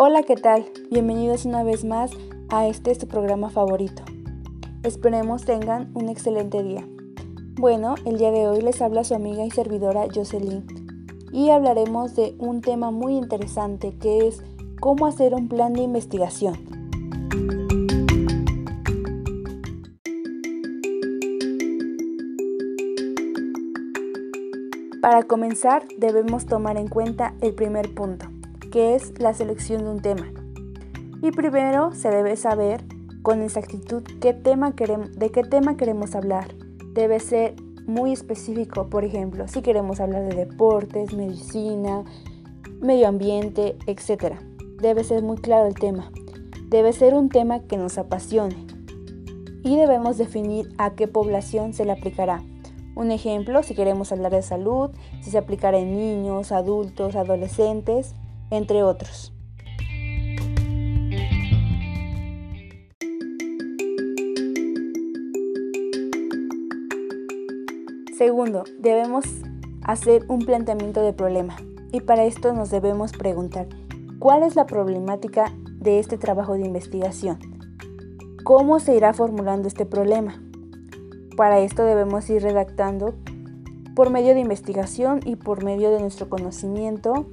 Hola, ¿qué tal? Bienvenidos una vez más a este su programa favorito. Esperemos tengan un excelente día. Bueno, el día de hoy les habla su amiga y servidora Jocelyn y hablaremos de un tema muy interesante que es cómo hacer un plan de investigación. Para comenzar debemos tomar en cuenta el primer punto, que es la selección de un tema. Y primero se debe saber con exactitud qué tema queremos, de qué tema queremos hablar. Debe ser muy específico, por ejemplo, si queremos hablar de deportes, medicina, medio ambiente, etc. Debe ser muy claro el tema. Debe ser un tema que nos apasione. Y debemos definir a qué población se le aplicará. Un ejemplo, si queremos hablar de salud, si se aplicará en niños, adultos, adolescentes, entre otros. Segundo, debemos hacer un planteamiento de problema y para esto nos debemos preguntar, ¿cuál es la problemática de este trabajo de investigación? ¿Cómo se irá formulando este problema? Para esto debemos ir redactando por medio de investigación y por medio de nuestro conocimiento.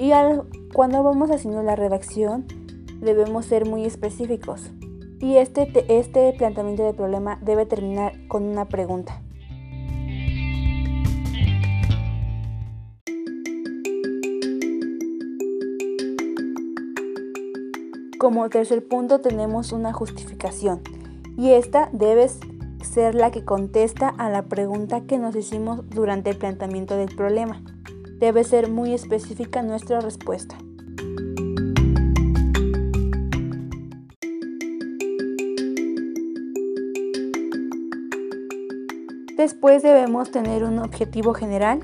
Y cuando vamos haciendo la redacción debemos ser muy específicos. Y este, este planteamiento de problema debe terminar con una pregunta. Como tercer punto tenemos una justificación y esta debe ser la que contesta a la pregunta que nos hicimos durante el planteamiento del problema. Debe ser muy específica nuestra respuesta. Después debemos tener un objetivo general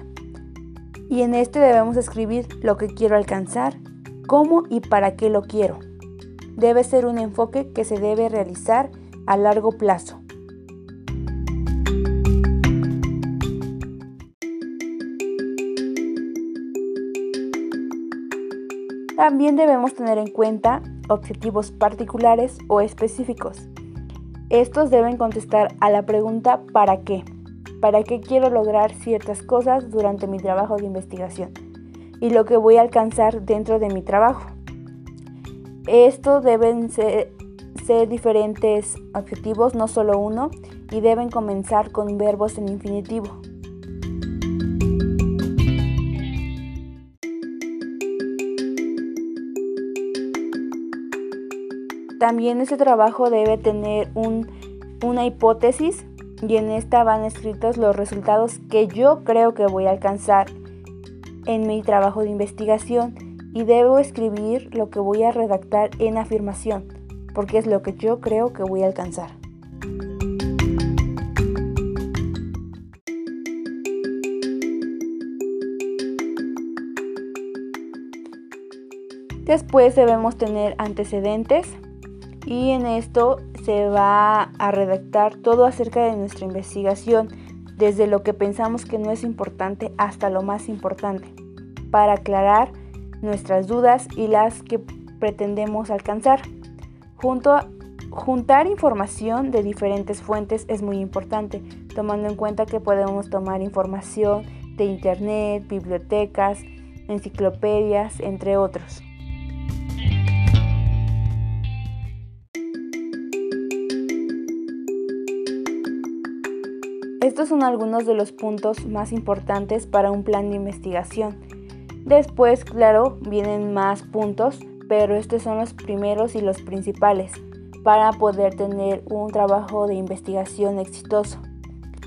y en este debemos escribir lo que quiero alcanzar, cómo y para qué lo quiero. Debe ser un enfoque que se debe realizar a largo plazo. También debemos tener en cuenta objetivos particulares o específicos. Estos deben contestar a la pregunta ¿para qué? ¿Para qué quiero lograr ciertas cosas durante mi trabajo de investigación? Y lo que voy a alcanzar dentro de mi trabajo. Estos deben ser, ser diferentes objetivos, no solo uno, y deben comenzar con verbos en infinitivo. También este trabajo debe tener una hipótesis y en esta van escritos los resultados que yo creo que voy a alcanzar en mi trabajo de investigación y debo escribir lo que voy a redactar en afirmación, porque es lo que yo creo que voy a alcanzar. Después debemos tener antecedentes, y en esto se va a redactar todo acerca de nuestra investigación, desde lo que pensamos que no es importante hasta lo más importante, para aclarar nuestras dudas y las que pretendemos alcanzar. Juntar información de diferentes fuentes es muy importante, tomando en cuenta que podemos tomar información de internet, bibliotecas, enciclopedias, entre otros. Estos son algunos de los puntos más importantes para un plan de investigación. Después, claro, vienen más puntos, pero estos son los primeros y los principales para poder tener un trabajo de investigación exitoso.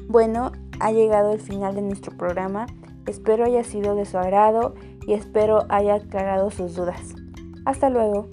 Bueno, ha llegado el final de nuestro programa. Espero haya sido de su agrado y espero haya aclarado sus dudas. Hasta luego.